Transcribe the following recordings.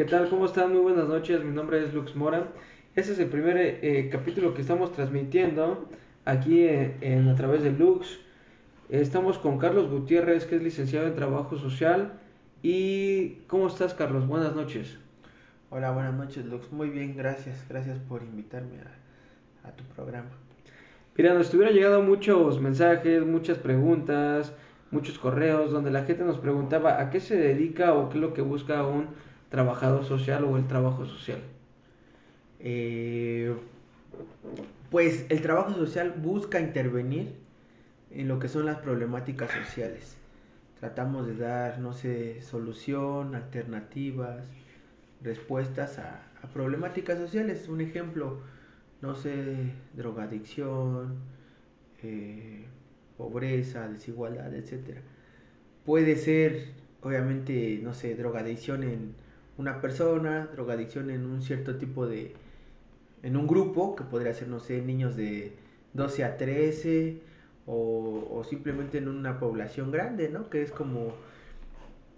¿Qué tal? ¿Cómo están? Muy buenas noches. Mi nombre es Lux Mora. Este es el primer eh, capítulo que estamos transmitiendo aquí en, a través de Lux. Estamos con Carlos Gutiérrez, que es licenciado en Trabajo Social. ¿Y cómo estás, Carlos? Buenas noches. Hola, buenas noches, Lux. Muy bien, gracias. Gracias por invitarme a, a tu programa. Mira, nos estuvieron llegando muchos mensajes, muchas preguntas, muchos correos donde la gente nos preguntaba a qué se dedica o qué es lo que busca un trabajador social o el trabajo social. Eh, pues el trabajo social busca intervenir en lo que son las problemáticas sociales. Tratamos de dar, no sé, solución, alternativas, respuestas a, problemáticas sociales. Un ejemplo, no sé, drogadicción, eh, pobreza, desigualdad, etcétera. Puede ser, obviamente, no sé, drogadicción en una persona, drogadicción en un cierto tipo de, en un grupo, que podría ser, no sé, niños de 12 a 13, o, simplemente en una población grande, ¿no? Que es como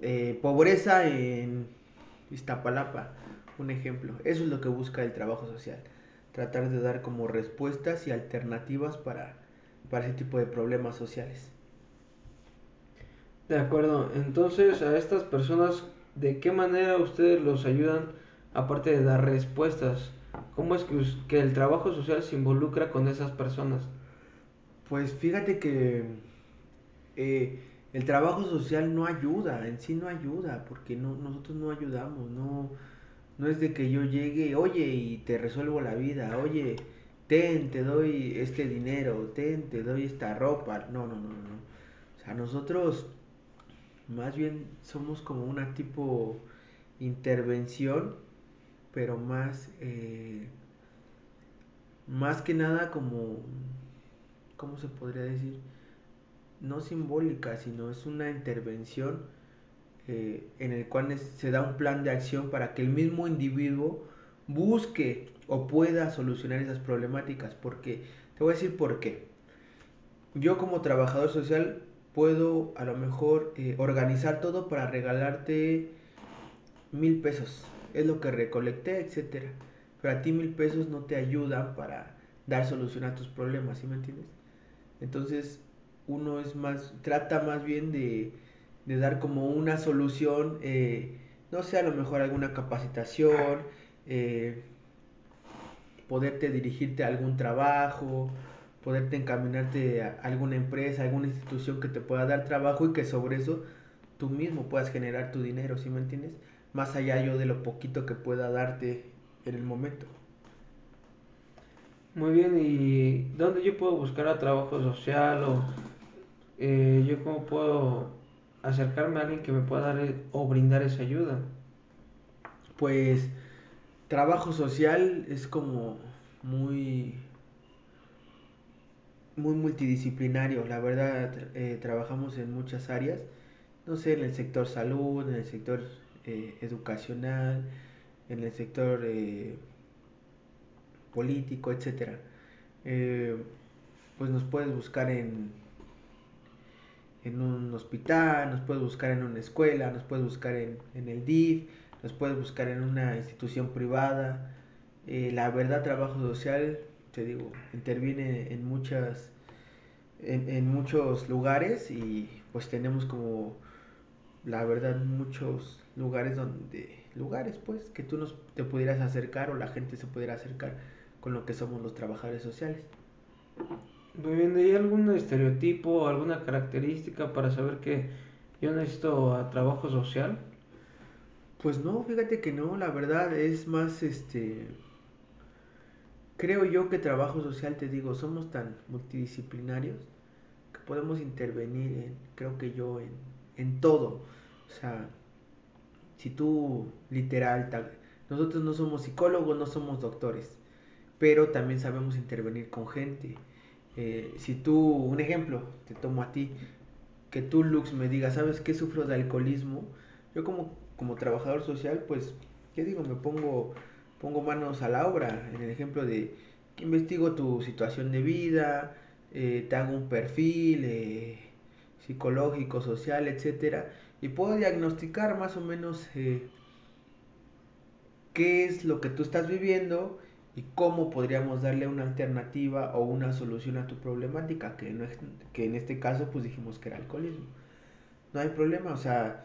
eh, pobreza en Iztapalapa, un ejemplo. Eso es lo que busca el trabajo social, tratar de dar como respuestas y alternativas para, para ese tipo de problemas sociales. De acuerdo, entonces a estas personas, ¿de qué manera ustedes los ayudan aparte de dar respuestas? ¿Cómo es que, el trabajo social se involucra con esas personas? Pues fíjate que eh, el trabajo social no ayuda, en sí no ayuda, porque no, nosotros no ayudamos, no, no es de que yo llegue, oye, y te resuelvo la vida, oye, ten, te doy este dinero, ten, te doy esta ropa, no, no, no, no. O sea, nosotros más bien somos como una tipo intervención, pero más, eh, más que nada como ¿cómo se podría decir? No simbólica, sino es una intervención eh, en el cual se da un plan de acción para que el mismo individuo busque o pueda solucionar esas problemáticas. Porque, te voy a decir por qué. Yo como trabajador social puedo a lo mejor eh, organizar todo para regalarte mil pesos. Es lo que recolecté, etcétera. Pero a ti mil pesos no te ayudan para dar solución a tus problemas, ¿sí me entiendes? Entonces, uno es más, trata más bien de, dar como una solución, eh, no sé, a lo mejor alguna capacitación, eh, poderte dirigirte a algún trabajo, poderte encaminarte a alguna empresa, alguna institución que te pueda dar trabajo y que sobre eso tú mismo puedas generar tu dinero, ¿sí me entiendes? Más allá yo de lo poquito que pueda darte en el momento. Muy bien, ¿y dónde yo puedo buscar a trabajo social o eh, yo cómo puedo acercarme a alguien que me pueda dar e, o brindar esa ayuda? Pues trabajo social es como muy muy multidisciplinario, la verdad eh, trabajamos en muchas áreas, no sé, en el sector salud, en el sector eh, educacional, en el sector político, etcétera. Eh, pues nos puedes buscar en, en un hospital, nos puedes buscar en una escuela, nos puedes buscar en, el DIF, nos puedes buscar en una institución privada. Eh, la verdad, trabajo social, te digo, interviene en muchas en, en, muchos lugares y pues tenemos como la verdad muchos lugares donde lugares pues que tú nos te pudieras acercar o la gente se pudiera acercar con lo que somos los trabajadores sociales. Muy bien, ¿hay algún estereotipo alguna característica para saber que yo necesito a trabajo social? Pues no, fíjate que no, la verdad es más este creo yo que trabajo social, te digo, somos tan multidisciplinarios que podemos intervenir en, creo que yo, en, en todo. O sea, si tú literal, nosotros no somos psicólogos, no somos doctores, pero también sabemos intervenir con gente. Eh, si tú, un ejemplo, te tomo a ti, que tú, Lux, me digas, ¿sabes qué sufro de alcoholismo? Yo como, como trabajador social, pues, ¿qué digo? Me pongo, pongo manos a la obra, en el ejemplo de que investigo tu situación de vida, eh, te hago un perfil eh, psicológico, social, etcétera, y puedo diagnosticar más o menos qué es lo que tú estás viviendo y cómo podríamos darle una alternativa o una solución a tu problemática, que, no es, que en este caso pues dijimos que era alcoholismo. No hay problema, o sea,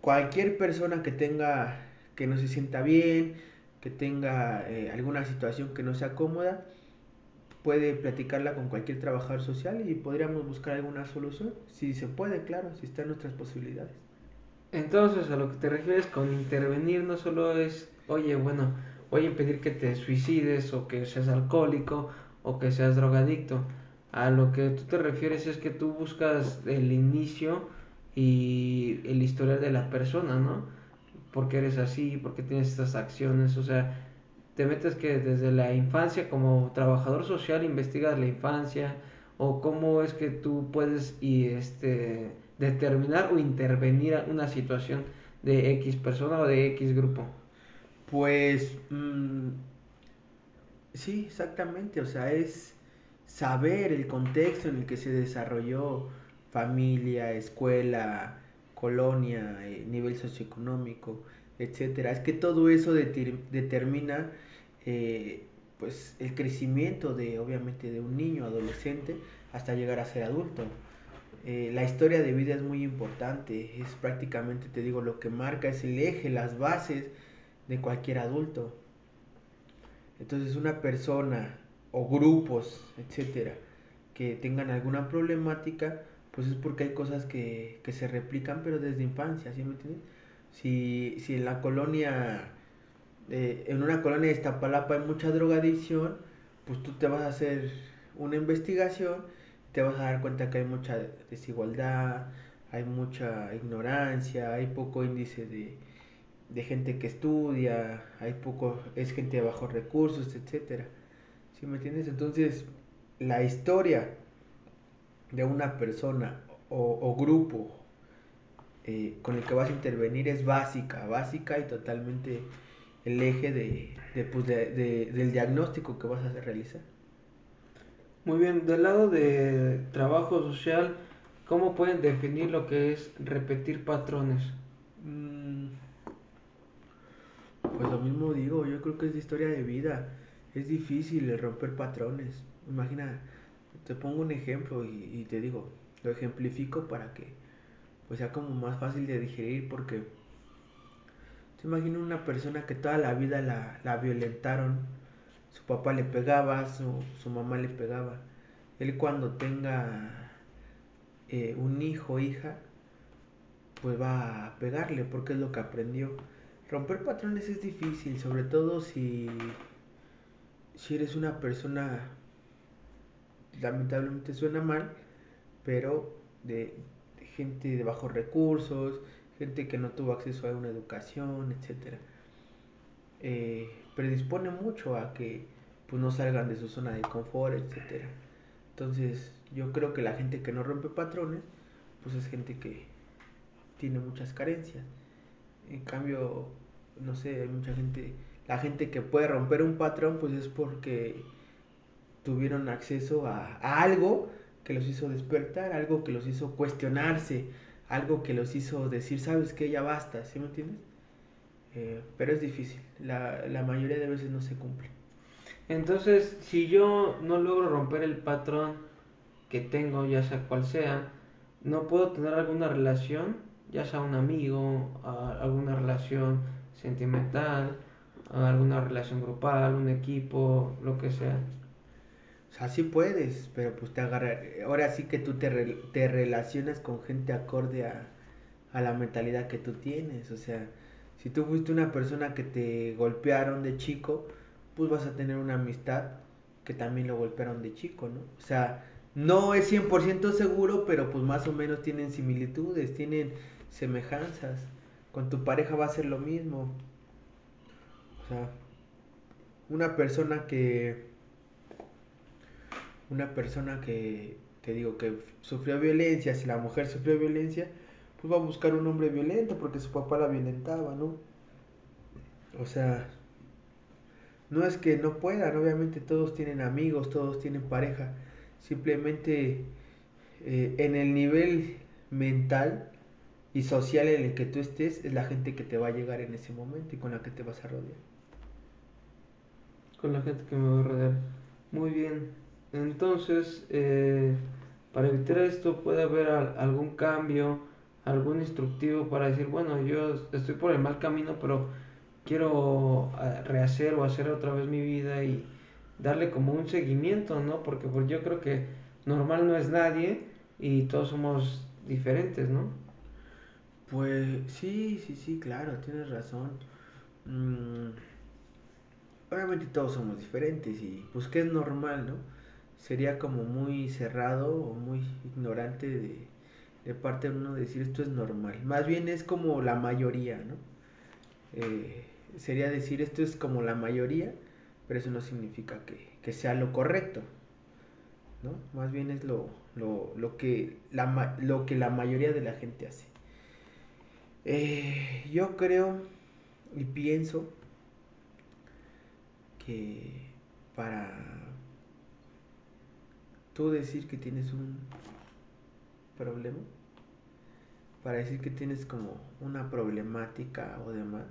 cualquier persona que tenga, que no se sienta bien, que tenga eh, alguna situación que no sea cómoda, puede platicarla con cualquier trabajador social y podríamos buscar alguna solución, si se puede, claro, si está en nuestras posibilidades. Entonces, a lo que te refieres con intervenir no solo es, oye, bueno, voy a impedir que te suicides o que seas alcohólico o que seas drogadicto. A lo que tú te refieres es que tú buscas el inicio y el historial de la persona, ¿no? ¿Por qué eres así? ¿Por qué tienes estas acciones? O sea, te metes que desde la infancia como trabajador social investigas la infancia o cómo es que tú puedes y este determinar o intervenir una situación de X persona o de X grupo. Pues mmm, sí, exactamente, o sea, es saber el contexto en el que se desarrolló familia, escuela, colonia, eh, nivel socioeconómico, etcétera. Es que todo eso determina eh, pues el crecimiento de obviamente de un niño, adolescente, hasta llegar a ser adulto. Eh, la historia de vida es muy importante, es prácticamente, te digo, lo que marca es el eje, las bases de cualquier adulto. Entonces una persona o grupos, etcétera, que tengan alguna problemática, pues es porque hay cosas que, que se replican, pero desde infancia, ¿sí me entiendes? Si, si en la colonia, eh, en una colonia de Iztapalapa hay mucha drogadicción, pues tú te vas a hacer una investigación, te vas a dar cuenta que hay mucha desigualdad, hay mucha ignorancia, hay poco índice de, de gente que estudia, hay poco, es gente de bajos recursos, etcétera. ¿Sí me entiendes? Entonces, la historia de una persona o, grupo eh, con el que vas a intervenir es básica, básica y totalmente el eje de, de, pues de, del diagnóstico que vas a realizar. Muy bien, del lado de trabajo social, ¿cómo pueden definir lo que es repetir patrones? Mm, pues lo mismo digo, yo creo que es de historia de vida. Es difícil el romper patrones. Imagina, te pongo un ejemplo y, te digo, lo ejemplifico para que pues sea como más fácil de digerir porque te imagino una persona que toda la vida la, la violentaron, su papá le pegaba, su, su mamá le pegaba. Él cuando tenga eh, un hijo o hija, pues va a pegarle porque es lo que aprendió romper patrones es difícil, sobre todo si, si eres una persona, lamentablemente suena mal, pero de, gente de bajos recursos, gente que no tuvo acceso a una educación, etc. Eh, predispone mucho a que pues, no salgan de su zona de confort, etc. Entonces, yo creo que la gente que no rompe patrones, pues es gente que tiene muchas carencias. En cambio, no sé, hay mucha gente, la gente que puede romper un patrón, pues es porque tuvieron acceso a, algo que los hizo despertar, algo que los hizo cuestionarse, algo que los hizo decir, sabes que ya basta, ¿sí me entiendes? Eh, pero es difícil, la, mayoría de veces no se cumple. Entonces, si yo no logro romper el patrón que tengo, ya sea cual sea, no puedo tener alguna relación ya sea un amigo, alguna relación sentimental, alguna relación grupal, un equipo, lo que sea. O sea, sí puedes, pero pues te agarra. Ahora sí que tú te, te relacionas con gente acorde a, a la mentalidad que tú tienes. O sea, si tú fuiste una persona que te golpearon de chico, pues vas a tener una amistad que también lo golpearon de chico, ¿no? O sea, no es 100% seguro, pero pues más o menos tienen similitudes, tienen semejanzas. Con tu pareja va a ser lo mismo. O sea, una persona que una persona que te digo que sufrió violencia, si la mujer sufrió violencia, pues va a buscar un hombre violento porque su papá la violentaba, ¿no? O sea, no es que no puedan, obviamente todos tienen amigos, todos tienen pareja, simplemente eh, en el nivel mental y social en el que tú estés es la gente que te va a llegar en ese momento y con la que te vas a rodear. Con la gente que me va a rodear. Muy bien. Entonces, eh, para evitar esto, puede haber algún cambio, algún instructivo para decir, bueno, yo estoy por el mal camino, pero quiero ah, rehacer o hacer otra vez mi vida y darle como un seguimiento, ¿no? Porque pues yo creo que normal no es nadie y todos somos diferentes, ¿no? Pues sí, sí, sí, claro, tienes razón. Mm, obviamente todos somos diferentes y pues que es normal, ¿no? Sería como muy cerrado o muy ignorante de, parte de uno decir esto es normal. Más bien es como la mayoría, ¿no? Eh, sería decir esto es como la mayoría, pero eso no significa que, que sea lo correcto, ¿no? Más bien es lo, lo, lo, que, la, lo que la mayoría de la gente hace. Eh, yo creo y pienso que para tú decir que tienes un problema, para decir que tienes como una problemática o demás,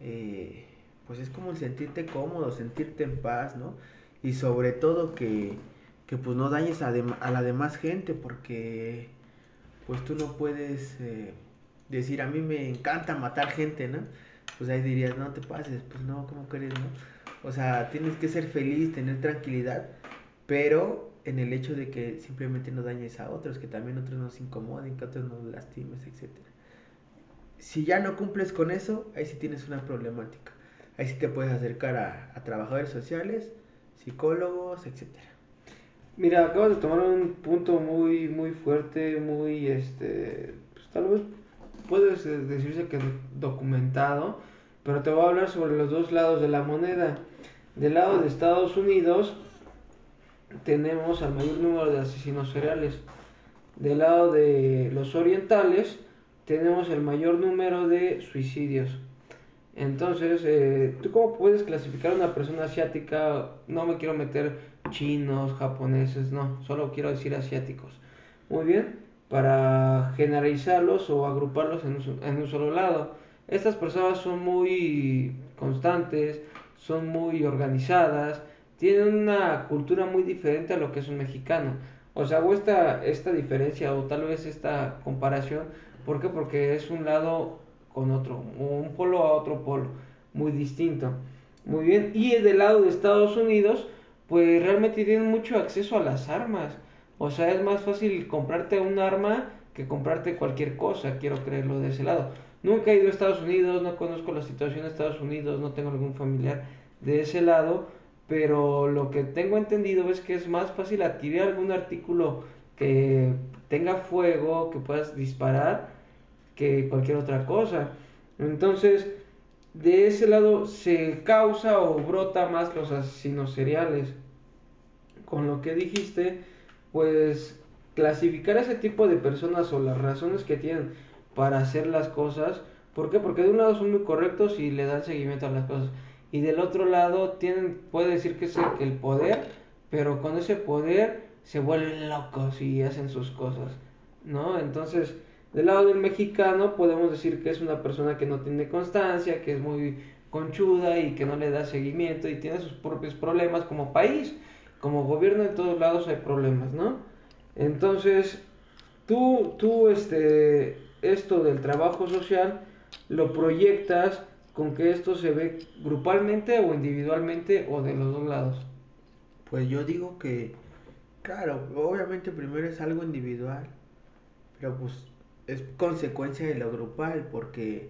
eh, pues es como sentirte cómodo, sentirte en paz, ¿no? Y sobre todo que, que pues no dañes a, a, la demás gente porque pues tú no puedes eh, decir a mí me encanta matar gente, ¿no? Pues ahí dirías, no te pases, pues no, ¿cómo crees, no? O sea, tienes que ser feliz, tener tranquilidad, pero en el hecho de que simplemente no dañes a otros, que también otros nos incomoden, que otros nos lastimes, etc. Si ya no cumples con eso, ahí sí tienes una problemática. Ahí sí te puedes acercar a, trabajadores sociales, psicólogos, etc. Mira, acabas de tomar un punto muy, muy fuerte, muy, este, pues, tal vez puede decirse que documentado, pero te voy a hablar sobre los dos lados de la moneda. Del lado de Estados Unidos, tenemos al mayor número de asesinos seriales. Del lado de los orientales tenemos el mayor número de suicidios. Entonces, eh, ¿tú cómo puedes clasificar a una persona asiática? No me quiero meter chinos, japoneses, no, solo quiero decir asiáticos. Muy bien, para generalizarlos o agruparlos en un, en un solo lado. Estas personas son muy constantes, son muy organizadas, tienen una cultura muy diferente a lo que es un mexicano. O sea, hago esta, diferencia o tal vez esta comparación. ¿Por qué? Porque es un lado con otro, un polo a otro polo, muy distinto. Muy bien. Y del lado de Estados Unidos, pues realmente tienen mucho acceso a las armas. O sea, es más fácil comprarte un arma que comprarte cualquier cosa, quiero creerlo de ese lado. Nunca he ido a Estados Unidos, no conozco la situación de Estados Unidos, no tengo algún familiar de ese lado, pero lo que tengo entendido es que es más fácil adquirir algún artículo que tenga fuego, que puedas disparar, que cualquier otra cosa. Entonces, de ese lado se causa o brota más los asesinos seriales. Con lo que dijiste, pues clasificar a ese tipo de personas o las razones que tienen para hacer las cosas, ¿por qué? Porque de un lado son muy correctos y le dan seguimiento a las cosas y del otro lado tienen, puede decir que es el, poder, pero con ese poder se vuelven locos y hacen sus cosas, ¿no? Entonces, del lado del mexicano podemos decir que es una persona que no tiene constancia, que es muy conchuda y que no le da seguimiento y tiene sus propios problemas como país, como gobierno en todos lados hay problemas, ¿no? Entonces, tú, tú, este, esto del trabajo social lo proyectas con que esto se ve grupalmente o individualmente o de los dos lados? Pues yo digo que, claro, obviamente primero es algo individual, pero pues es consecuencia de lo grupal, porque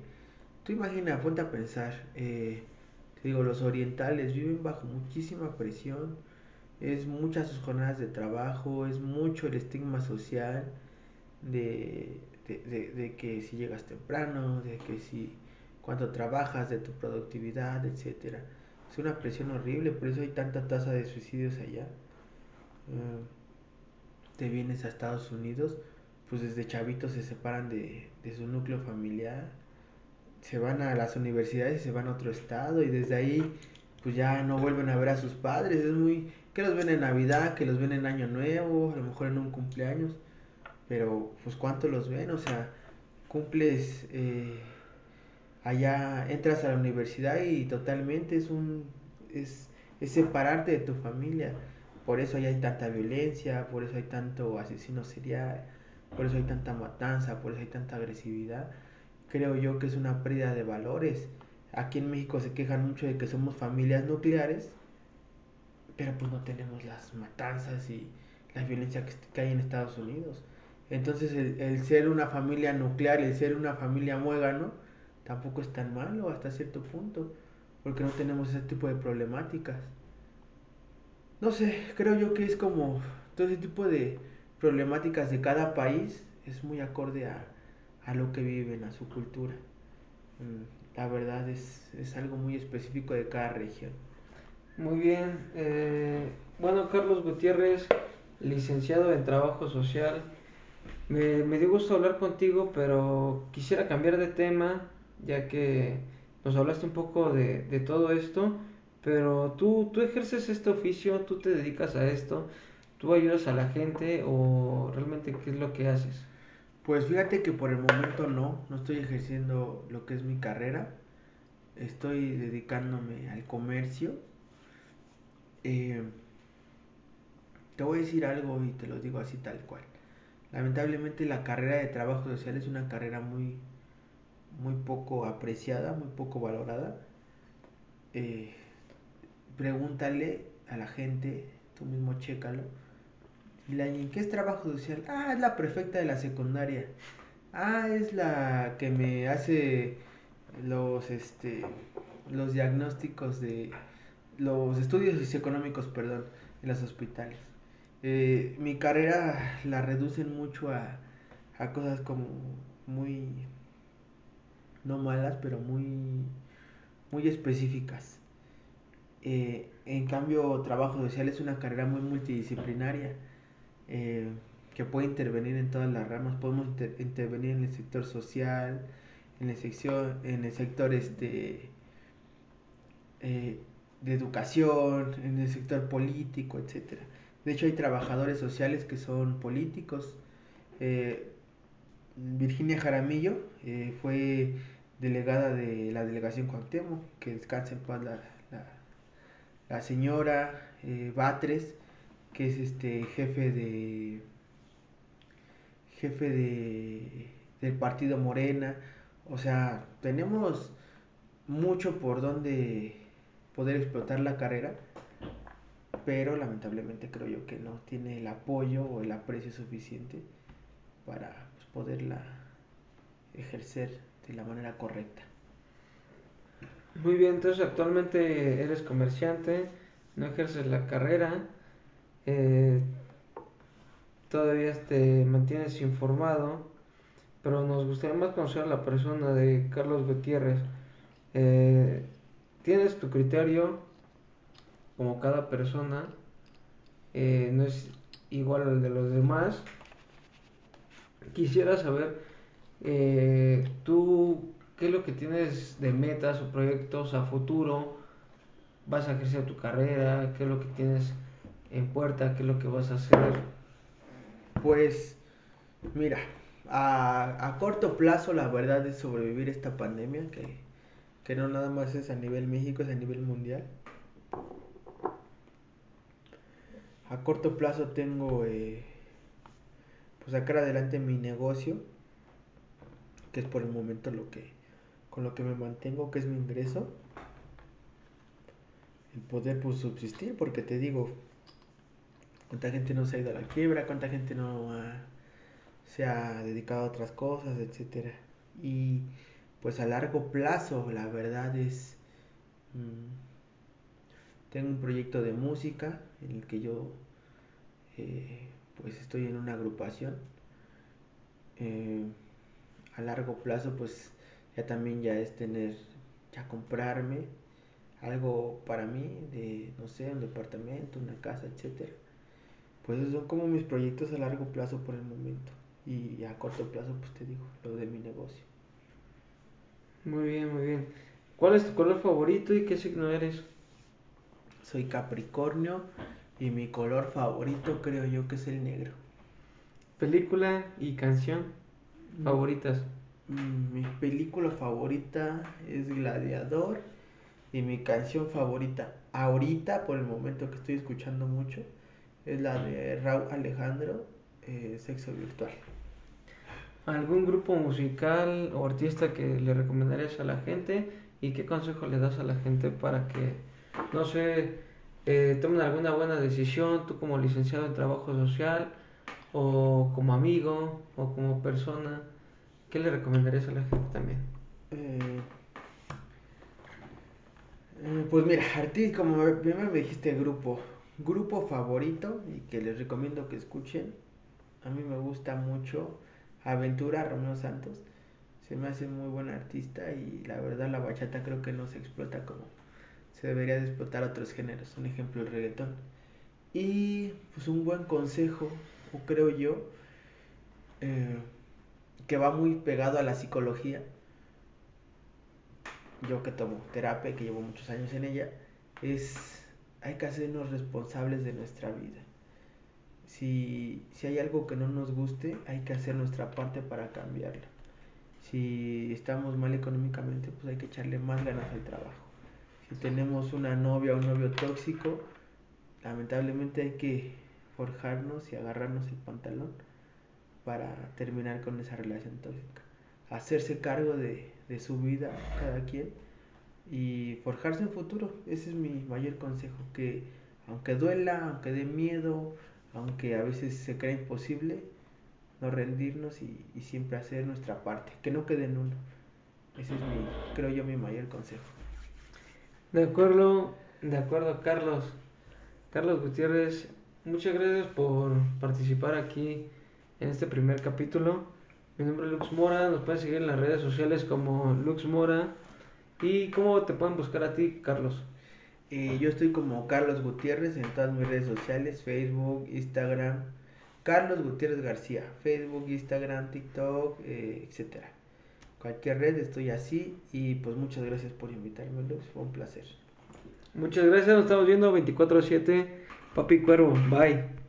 tú imaginas, ponte a pensar, eh, te digo, los orientales viven bajo muchísima presión, es muchas sus jornadas de trabajo, es mucho el estigma social de, de que si llegas temprano, de que si cuánto trabajas, de tu productividad, etcétera. Es una presión horrible, por eso hay tanta tasa de suicidios allá. Eh, te vienes a Estados Unidos, pues desde chavitos se separan de, de su núcleo familiar, se van a las universidades y se van a otro estado y desde ahí pues ya no vuelven a ver a sus padres, es muy que los ven en Navidad, que los ven en Año Nuevo, a lo mejor en un cumpleaños, pero pues cuánto los ven, o sea, cumples eh, allá, entras a la universidad y totalmente es un, es, es separarte de tu familia. Por eso hay tanta violencia, por eso hay tanto asesino serial, por eso hay tanta matanza, por eso hay tanta agresividad. Creo yo que es una pérdida de valores. Aquí en México se quejan mucho de que somos familias nucleares, pero pues no tenemos las matanzas y la violencia que, hay en Estados Unidos. Entonces el, ser una familia nuclear el ser una familia muégano tampoco es tan malo hasta cierto punto, porque no tenemos ese tipo de problemáticas. No sé, creo yo que es como todo ese tipo de problemáticas de cada país es muy acorde a, a lo que viven, a su cultura. Mm, la verdad es, es algo muy específico de cada región. Muy bien. Eh, bueno, Carlos Gutiérrez, licenciado en Trabajo Social. Me, me dio gusto hablar contigo, pero quisiera cambiar de tema, ya que nos hablaste un poco de, de todo esto, pero tú, tú ejerces este oficio, tú te dedicas a esto, tú ayudas a la gente o realmente qué es lo que haces. Pues fíjate que por el momento no, no estoy ejerciendo lo que es mi carrera, estoy dedicándome al comercio. Eh, te voy a decir algo y te lo digo así tal cual. Lamentablemente la carrera de trabajo social es una carrera muy, muy poco apreciada, muy poco valorada. Eh, pregúntale a la gente, tú mismo chécalo. Y la ¿qué es trabajo social? Ah, es la prefecta de la secundaria. Ah, es la que me hace los este los diagnósticos de los estudios socioeconómicos, perdón, en los hospitales. Eh, mi carrera la reducen mucho a, a cosas como muy no malas, pero muy muy específicas. Eh, en cambio, trabajo social es una carrera muy multidisciplinaria eh, que puede intervenir en todas las ramas. Podemos intervenir en el sector social, en el sector, en el sector este, eh, de educación, en el sector político, etcétera. De hecho, hay trabajadores sociales que son políticos. Virginia Jaramillo fue delegada de la delegación Cuauhtémoc, que descansa en paz la, la señora eh, Batres, que es este jefe de jefe de del partido Morena, o sea, tenemos mucho por donde poder explotar la carrera, pero lamentablemente creo yo que no tiene el apoyo o el aprecio suficiente para pues, poderla ejercer de la manera correcta. Muy bien, entonces actualmente eres comerciante, no ejerces la carrera, eh, todavía te mantienes informado, pero nos gustaría más conocer la persona de Carlos Gutiérrez. Eh, tienes tu criterio, como cada persona, eh, no es igual al de los demás. Quisiera saber, tú qué es lo que tienes de metas o proyectos a futuro, vas a ejercer tu carrera, qué es lo que tienes en puerta, qué es lo que vas a hacer. Pues, mira, a, corto plazo la verdad es sobrevivir esta pandemia que, que no nada más es a nivel México, es a nivel mundial. A corto plazo tengo eh, pues sacar adelante mi negocio, que es por el momento lo que con lo que me mantengo, que es mi ingreso, el poder pues, subsistir, porque te digo, cuánta gente no se ha ido a la quiebra, cuánta gente no se ha dedicado a otras cosas, etcétera. Y pues a largo plazo, la verdad es, mm, tengo un proyecto de música en el que yo eh, pues estoy en una agrupación. Eh, a largo plazo pues ya también ya es tener, ya comprarme algo para mí, de, no sé, un departamento, una casa, etcétera. Pues esos son como mis proyectos a largo plazo por el momento. Y a corto plazo, pues te digo, lo de mi negocio. Muy bien, muy bien. ¿Cuál es tu color favorito y qué signo eres? Soy Capricornio y mi color favorito creo yo que es el negro. ¿Película y canción favoritas? Mm, mi película favorita es Gladiador y mi canción favorita ahorita, por el momento que estoy escuchando mucho, es la de Raúl Alejandro, eh, Sexo Virtual. ¿Algún grupo musical o artista que le recomendarías a la gente? ¿Y qué consejo le das a la gente para que, no sé, eh, tomen alguna buena decisión, tú como licenciado en trabajo social, o como amigo, o como persona? ¿Qué le recomendarías a la gente también? Eh, eh, pues mira, artista, como primero me dijiste grupo, grupo favorito y que les recomiendo que escuchen. A mí me gusta mucho Aventura Romeo Santos. Se me hace muy buen artista y la verdad la bachata creo que no se explota como se debería de explotar otros géneros. Un ejemplo el reggaetón. Y pues un buen consejo, creo yo, eh, que va muy pegado a la psicología. Yo que tomo terapia, que llevo muchos años en ella, es hay que hacernos responsables de nuestra vida. Si, si hay algo que no nos guste, hay que hacer nuestra parte para cambiarlo. Si estamos mal económicamente, pues hay que echarle más ganas al trabajo. Si tenemos una novia o un novio tóxico, lamentablemente hay que forjarnos y agarrarnos el pantalón para terminar con esa relación tóxica. Hacerse cargo de, de su vida cada quien y forjarse un futuro. Ese es mi mayor consejo, que aunque duela, aunque dé miedo, aunque a veces se crea imposible, no rendirnos y, y, siempre hacer nuestra parte, que no quede en uno. Ese es mi, creo yo, mi mayor consejo. De acuerdo, de acuerdo, Carlos. Carlos Gutiérrez, muchas gracias por participar aquí en este primer capítulo. Mi nombre es Lux Mora, nos pueden seguir en las redes sociales como Lux Mora. ¿Y cómo te pueden buscar a ti, Carlos? Eh, yo estoy como Carlos Gutiérrez en todas mis redes sociales, Facebook, Instagram. Carlos Gutiérrez García, Facebook, Instagram, TikTok, eh, etcétera. Cualquier red estoy así y pues muchas gracias por invitarme, Lux, fue un placer. Muchas gracias, nos estamos viendo 24/7. Papicuaro, bye.